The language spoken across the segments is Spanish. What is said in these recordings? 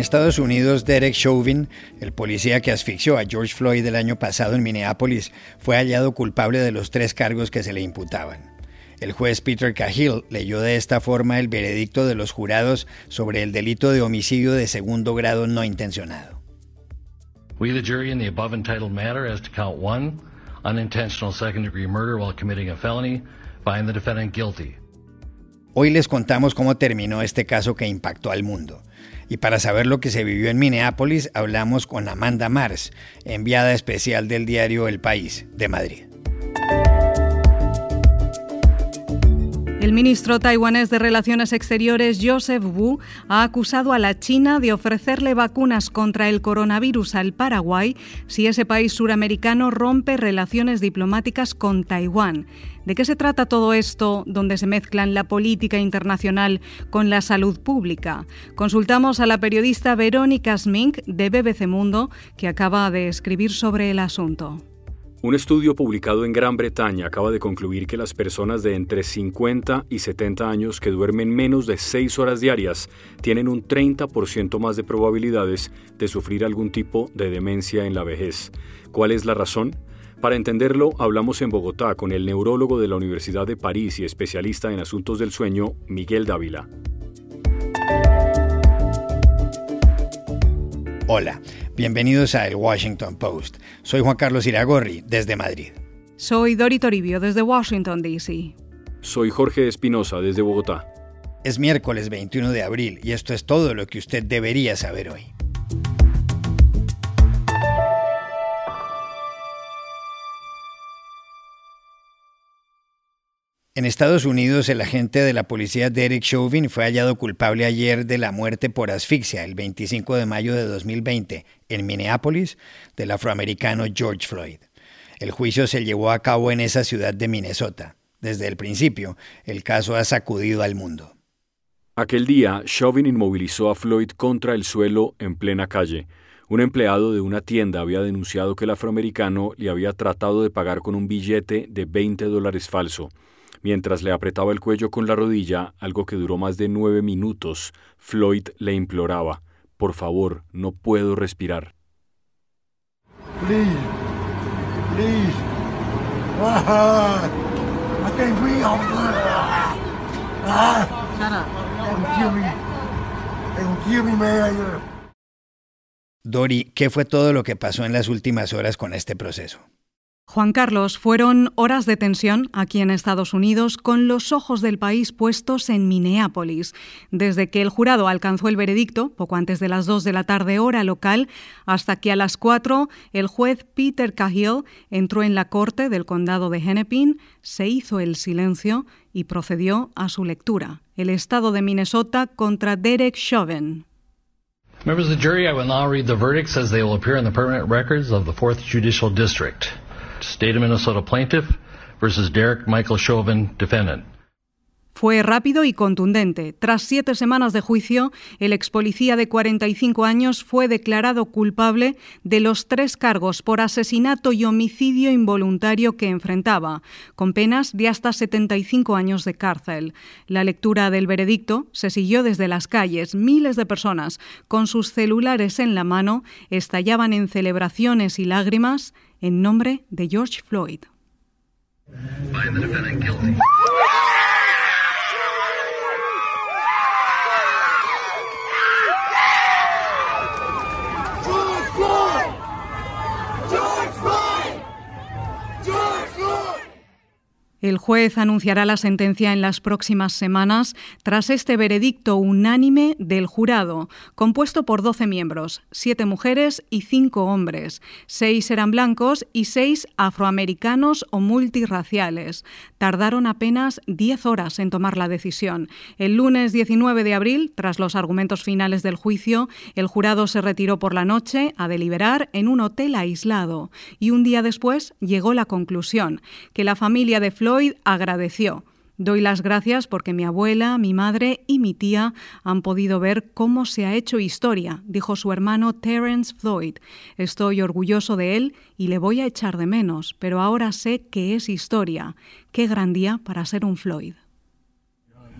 Estados Unidos, Derek Chauvin, el policía que asfixió a George Floyd el año pasado en Minneapolis, fue hallado culpable de los tres cargos que se le imputaban. El juez Peter Cahill leyó de esta forma el veredicto de los jurados sobre el delito de homicidio de segundo grado no intencionado. We, the jury, in the above entitled matter as to count one, unintentional second degree murder while committing a felony, find the defendant guilty. Hoy les contamos cómo terminó este caso que impactó al mundo. Y para saber lo que se vivió en Minneapolis, hablamos con Amanda Mars, enviada especial del diario El País de Madrid. El ministro taiwanés de Relaciones Exteriores, Joseph Wu, ha acusado a la China de ofrecerle vacunas contra el coronavirus al Paraguay si ese país suramericano rompe relaciones diplomáticas con Taiwán. ¿De qué se trata todo esto donde se mezclan la política internacional con la salud pública? Consultamos a la periodista Verónica Smink de BBC Mundo, que acaba de escribir sobre el asunto. Un estudio publicado en Gran Bretaña acaba de concluir que las personas de entre 50 y 70 años que duermen menos de 6 horas diarias tienen un 30% más de probabilidades de sufrir algún tipo de demencia en la vejez. ¿Cuál es la razón? Para entenderlo, hablamos en Bogotá con el neurólogo de la Universidad de París y especialista en asuntos del sueño, Miguel Dávila. Hola, bienvenidos a El Washington Post. Soy Juan Carlos Iragorri, desde Madrid. Soy Dori Toribio, desde Washington, D.C. Soy Jorge Espinosa, desde Bogotá. Es miércoles 21 de abril y esto es todo lo que usted debería saber hoy. En Estados Unidos, el agente de la policía Derek Chauvin fue hallado culpable ayer de la muerte por asfixia el 25 de mayo de 2020 en Minneapolis del afroamericano George Floyd. El juicio se llevó a cabo en esa ciudad de Minnesota. Desde el principio, el caso ha sacudido al mundo. Aquel día, Chauvin inmovilizó a Floyd contra el suelo en plena calle. Un empleado de una tienda había denunciado que el afroamericano le había tratado de pagar con un billete de 20 dólares falso. Mientras le apretaba el cuello con la rodilla, algo que duró más de nueve minutos, Floyd le imploraba, por favor, no puedo respirar. Dori, ¿qué fue todo lo que pasó en las últimas horas con este proceso? Juan Carlos, fueron horas de tensión aquí en Estados Unidos con los ojos del país puestos en Minneapolis. Desde que el jurado alcanzó el veredicto, poco antes de las 2 de la tarde hora local, hasta que a las 4 el juez Peter Cahill entró en la corte del condado de Hennepin, se hizo el silencio y procedió a su lectura. El estado de Minnesota contra Derek Chauvin. Members of the jury, I will now read the verdicts as they will appear in the permanent records of the 4th Judicial District. State of Minnesota plaintiff versus Derek Michael Chauvin, defendant. Fue rápido y contundente. Tras siete semanas de juicio, el ex policía de 45 años fue declarado culpable de los tres cargos por asesinato y homicidio involuntario que enfrentaba, con penas de hasta 75 años de cárcel. La lectura del veredicto se siguió desde las calles. Miles de personas, con sus celulares en la mano, estallaban en celebraciones y lágrimas en nombre de George Floyd. El juez anunciará la sentencia en las próximas semanas tras este veredicto unánime del jurado, compuesto por 12 miembros, 7 mujeres y 5 hombres. 6 eran blancos y 6 afroamericanos o multirraciales. Tardaron apenas 10 horas en tomar la decisión. El lunes 19 de abril, tras los argumentos finales del juicio, el jurado se retiró por la noche a deliberar en un hotel aislado y un día después llegó la conclusión, que la familia de Flor Floyd agradeció. Doy las gracias porque mi abuela, mi madre y mi tía han podido ver cómo se ha hecho historia, dijo su hermano Terence Floyd. Estoy orgulloso de él y le voy a echar de menos, pero ahora sé que es historia. Qué gran día para ser un Floyd.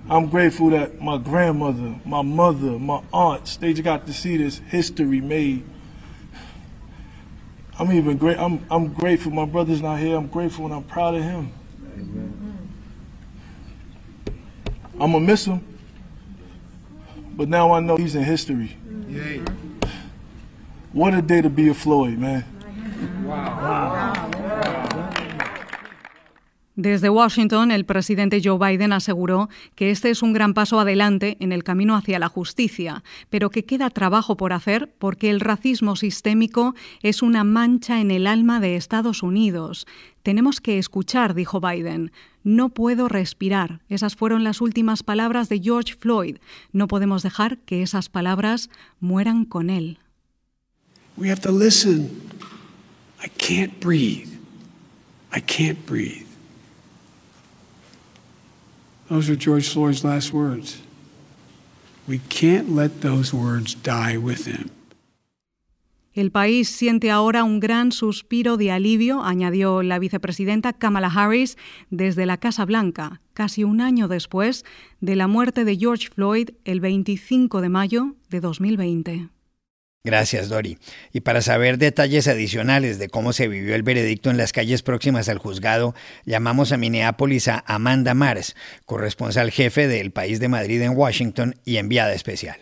I'm grateful that my grandmother, my mother, my aunts, they just got to see this history made. I'm even great. I'm I'm grateful my brother's not here. I'm grateful and I'm proud of him. I'm gonna miss him, but now I know he's in history. What a day to be a Floyd, man. Desde Washington, el presidente Joe Biden aseguró que este es un gran paso adelante en el camino hacia la justicia, pero que queda trabajo por hacer porque el racismo sistémico es una mancha en el alma de Estados Unidos. Tenemos que escuchar, dijo Biden. No puedo respirar. Esas fueron las últimas palabras de George Floyd. No podemos dejar que esas palabras mueran con él. We have to listen. I can't breathe. I can't breathe. Those are George Floyd's last words. We can't let those words die with him. El país siente ahora un gran suspiro de alivio, añadió la vicepresidenta Kamala Harris desde la Casa Blanca, casi un año después de la muerte de George Floyd el 25 de mayo de 2020. Gracias, Dori. Y para saber detalles adicionales de cómo se vivió el veredicto en las calles próximas al juzgado, llamamos a Minneapolis a Amanda Mars, corresponsal jefe del País de Madrid en Washington y enviada especial.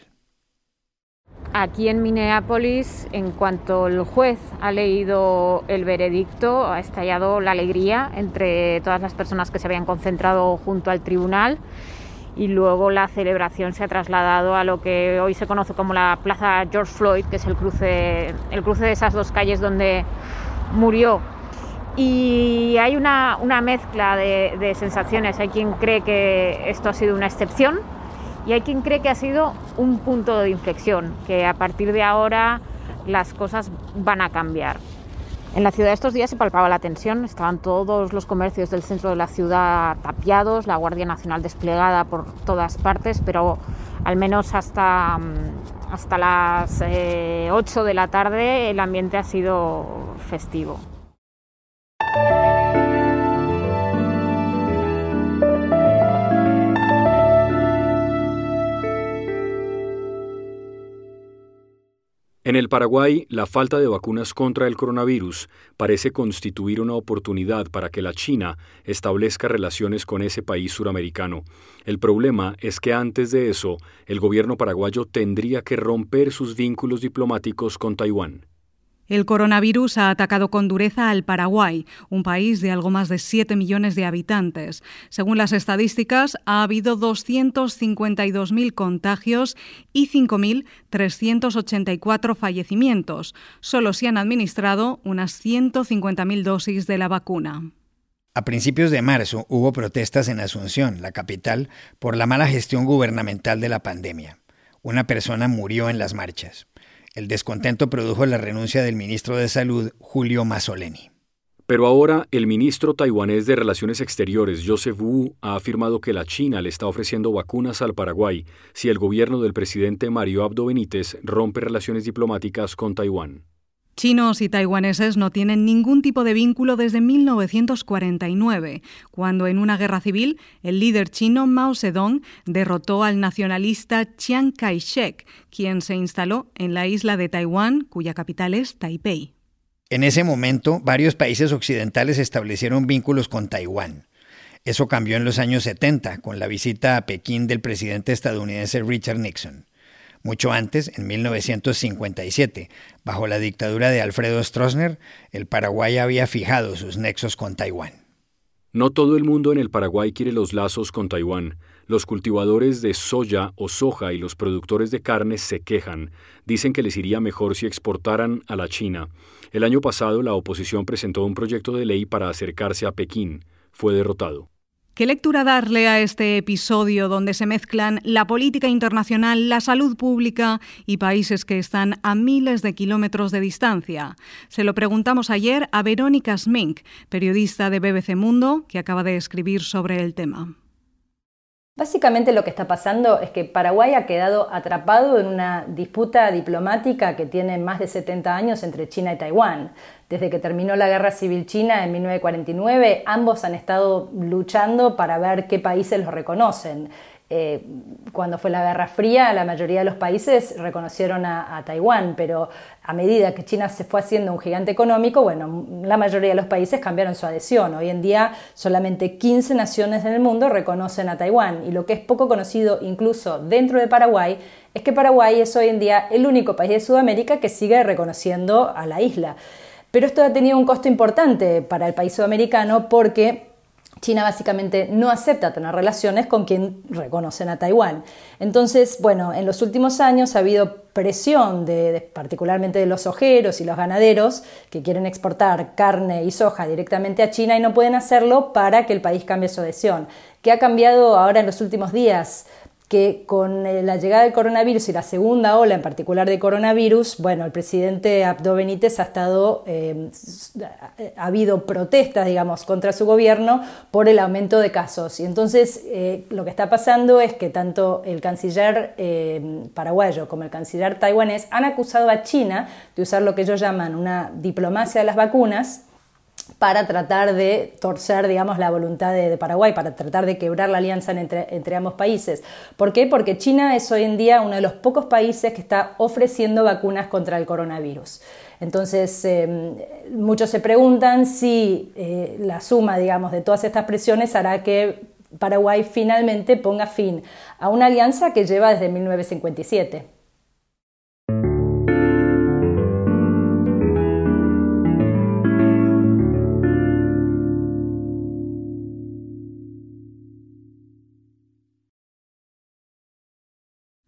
Aquí en Minneapolis, en cuanto el juez ha leído el veredicto, ha estallado la alegría entre todas las personas que se habían concentrado junto al tribunal y luego la celebración se ha trasladado a lo que hoy se conoce como la Plaza George Floyd, que es el cruce, el cruce de esas dos calles donde murió. Y hay una, mezcla de, de sensaciones. Hay quien cree que esto ha sido una excepción y hay quien cree que ha sido un punto de inflexión, que a partir de ahora las cosas van a cambiar. En la ciudad estos días se palpaba la tensión, estaban todos los comercios del centro de la ciudad tapiados, la Guardia Nacional desplegada por todas partes, pero al menos hasta, mm, hasta las 8 eh, de la tarde el ambiente ha sido festivo. En el Paraguay, la falta de vacunas contra el coronavirus parece constituir una oportunidad para que la China establezca relaciones con ese país suramericano. El problema es que antes de eso, el gobierno paraguayo tendría que romper sus vínculos diplomáticos con Taiwán. El coronavirus ha atacado con dureza al Paraguay, un país de algo más de 7 millones de habitantes. Según las estadísticas, ha habido 252.000 contagios y 5.384 fallecimientos. Solo se han administrado unas 150.000 dosis de la vacuna. A principios de marzo hubo protestas en Asunción, la capital, por la mala gestión gubernamental de la pandemia. Una persona murió en las marchas. El descontento produjo la renuncia del ministro de Salud, Julio Mazzoleni. Pero ahora el ministro taiwanés de Relaciones Exteriores, Joseph Wu, ha afirmado que la China le está ofreciendo vacunas al Paraguay si el gobierno del presidente Mario Abdo Benítez rompe relaciones diplomáticas con Taiwán. Chinos y taiwaneses no tienen ningún tipo de vínculo desde 1949, cuando en una guerra civil el líder chino Mao Zedong derrotó al nacionalista Chiang Kai-shek, quien se instaló en la isla de Taiwán, cuya capital es Taipei. En ese momento, varios países occidentales establecieron vínculos con Taiwán. Eso cambió en los años 70 con la visita a Pekín del presidente estadounidense Richard Nixon. Mucho antes, en 1957, bajo la dictadura de Alfredo Stroessner, el Paraguay había fijado sus nexos con Taiwán. No todo el mundo en el Paraguay quiere los lazos con Taiwán. Los cultivadores de soya o soja y los productores de carne se quejan. Dicen que les iría mejor si exportaran a la China. El año pasado la oposición presentó un proyecto de ley para acercarse a Pekín. Fue derrotado. ¿Qué lectura darle a este episodio donde se mezclan la política internacional, la salud pública y países que están a miles de kilómetros de distancia? Se lo preguntamos ayer a Verónica Smink, periodista de BBC Mundo, que acaba de escribir sobre el tema. Básicamente lo que está pasando es que Paraguay ha quedado atrapado en una disputa diplomática que tiene más de 70 años entre China y Taiwán. Desde que terminó la Guerra Civil China en 1949, ambos han estado luchando para ver qué países los reconocen. Eh, cuando fue la Guerra Fría, la mayoría de los países reconocieron a, Taiwán, pero a medida que China se fue haciendo un gigante económico, bueno, la mayoría de los países cambiaron su adhesión. Hoy en día solamente 15 naciones en el mundo reconocen a Taiwán y lo que es poco conocido incluso dentro de Paraguay es que Paraguay es hoy en día el único país de Sudamérica que sigue reconociendo a la isla. Pero esto ha tenido un costo importante para el país sudamericano porque China básicamente no acepta tener relaciones con quien reconocen a Taiwán. Entonces, bueno, en los últimos años ha habido presión de, particularmente de los ojeros y los ganaderos que quieren exportar carne y soja directamente a China y no pueden hacerlo para que el país cambie su adhesión. ¿Qué ha cambiado ahora en los últimos días? Que con eh, la llegada del coronavirus y la segunda ola en particular de coronavirus, bueno, el presidente Abdo Benítez ha estado, eh, ha habido protestas, digamos, contra su gobierno por el aumento de casos. Y entonces eh, lo que está pasando es que tanto el canciller paraguayo como el canciller taiwanés han acusado a China de usar lo que ellos llaman una diplomacia de las vacunas para tratar de torcer, digamos, la voluntad de, Paraguay, para tratar de quebrar la alianza entre, ambos países. ¿Por qué? Porque China es hoy en día uno de los pocos países que está ofreciendo vacunas contra el coronavirus. Entonces, em, muchos se preguntan si eh, la suma, digamos, de todas estas presiones hará que Paraguay finalmente ponga fin a una alianza que lleva desde 1957.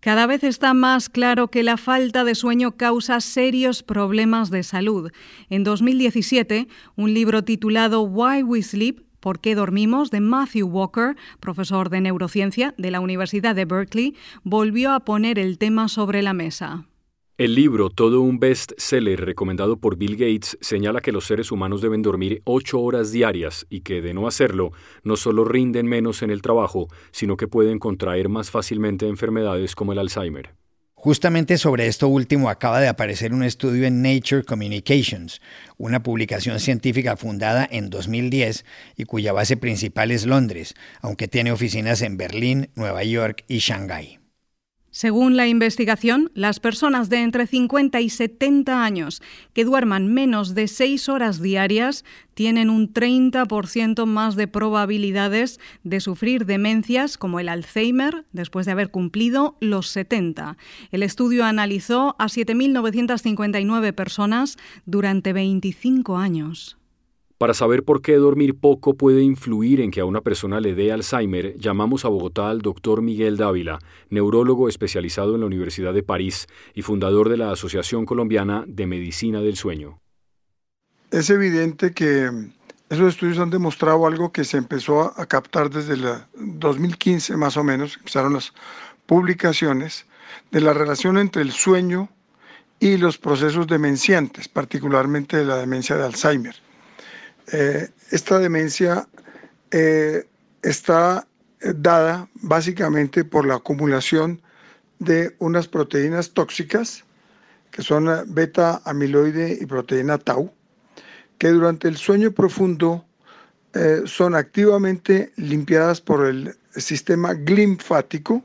Cada vez está más claro que la falta de sueño causa serios problemas de salud. En 2017, un libro titulado Why We Sleep ¿Por qué dormimos? de Matthew Walker, profesor de neurociencia de la Universidad de Berkeley, volvió a poner el tema sobre la mesa. El libro, todo un best-seller recomendado por Bill Gates, señala que los seres humanos deben dormir ocho horas diarias y que, de no hacerlo, no solo rinden menos en el trabajo, sino que pueden contraer más fácilmente enfermedades como el Alzheimer. Justamente sobre esto último acaba de aparecer un estudio en Nature Communications, una publicación científica fundada en 2010 y cuya base principal es Londres, aunque tiene oficinas en Berlín, Nueva York y Shanghái. Según la investigación, las personas de entre 50 y 70 años que duerman menos de 6 horas diarias tienen un 30% más de probabilidades de sufrir demencias como el Alzheimer después de haber cumplido los 70. El estudio analizó a 7.959 personas durante 25 años. Para saber por qué dormir poco puede influir en que a una persona le dé Alzheimer, llamamos a Bogotá al doctor Miguel Dávila, neurólogo especializado en la Universidad de París y fundador de la Asociación Colombiana de Medicina del Sueño. Es evidente que esos estudios han demostrado algo que se empezó a captar desde el 2015 más o menos, empezaron las publicaciones de la relación entre el sueño y los procesos demenciantes, particularmente la demencia de Alzheimer. Eh, esta demencia eh, está dada básicamente por la acumulación de unas proteínas tóxicas, que son beta amiloide y proteína tau, que durante el sueño profundo eh, son activamente limpiadas por el sistema linfático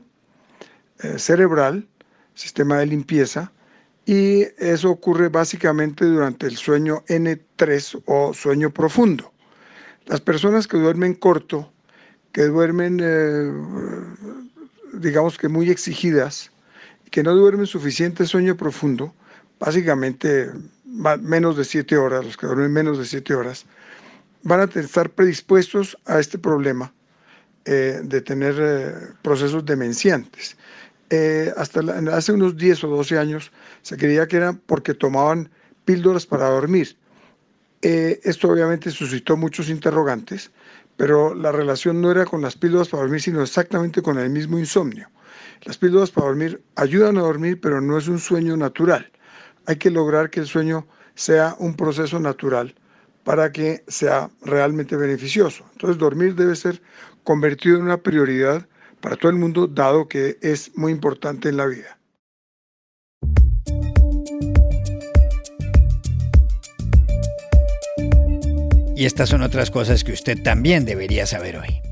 cerebral, sistema de limpieza, y eso ocurre básicamente durante el sueño N3 o sueño profundo. Las personas que duermen corto, que duermen, eh, digamos que muy exigidas, que no duermen suficiente sueño profundo, básicamente menos de 7 horas, los que duermen menos de 7 horas, van a estar predispuestos a este problema eh, de tener eh, procesos demenciantes. Eh, hasta hace unos 10 o 12 años se creía que era porque tomaban píldoras para dormir. Eh, esto obviamente suscitó muchos interrogantes, pero la relación no era con las píldoras para dormir, sino exactamente con el mismo insomnio. Las píldoras para dormir ayudan a dormir, pero no es un sueño natural. Hay que lograr que el sueño sea un proceso natural para que sea realmente beneficioso. Entonces dormir debe ser convertido en una prioridad para todo el mundo, dado que es muy importante en la vida. Y estas son otras cosas que usted también debería saber hoy.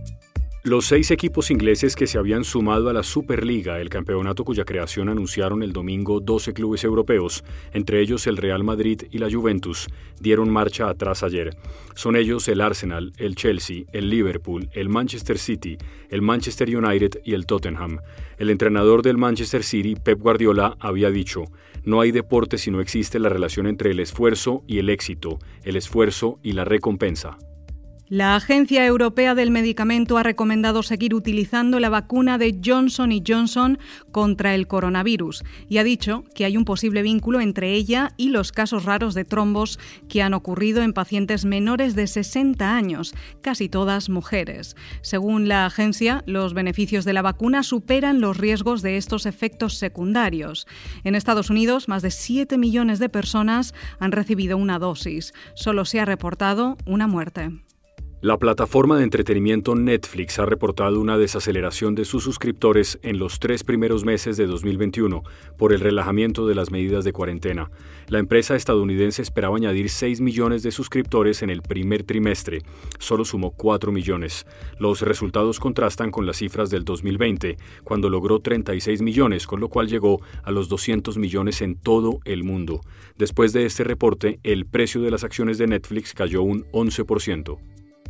Los seis equipos ingleses que se habían sumado a la Superliga, el campeonato cuya creación anunciaron el domingo 12 clubes europeos, entre ellos el Real Madrid y la Juventus, dieron marcha atrás ayer. Son ellos el Arsenal, el Chelsea, el Liverpool, el Manchester City, el Manchester United y el Tottenham. El entrenador del Manchester City, Pep Guardiola, había dicho, no hay deporte si no existe la relación entre el esfuerzo y el éxito, el esfuerzo y la recompensa. La Agencia Europea del Medicamento ha recomendado seguir utilizando la vacuna de Johnson Johnson contra el coronavirus y ha dicho que hay un posible vínculo entre ella y los casos raros de trombos que han ocurrido en pacientes menores de 60 años, casi todas mujeres. Según la agencia, los beneficios de la vacuna superan los riesgos de estos efectos secundarios. En Estados Unidos, más de 7 millones de personas han recibido una dosis. Solo se ha reportado una muerte. La plataforma de entretenimiento Netflix ha reportado una desaceleración de sus suscriptores en los tres primeros meses de 2021 por el relajamiento de las medidas de cuarentena. La empresa estadounidense esperaba añadir 6 millones de suscriptores en el primer trimestre, solo sumó 4 millones. Los resultados contrastan con las cifras del 2020, cuando logró 36 millones, con lo cual llegó a los 200 millones en todo el mundo. Después de este reporte, el precio de las acciones de Netflix cayó un 11%.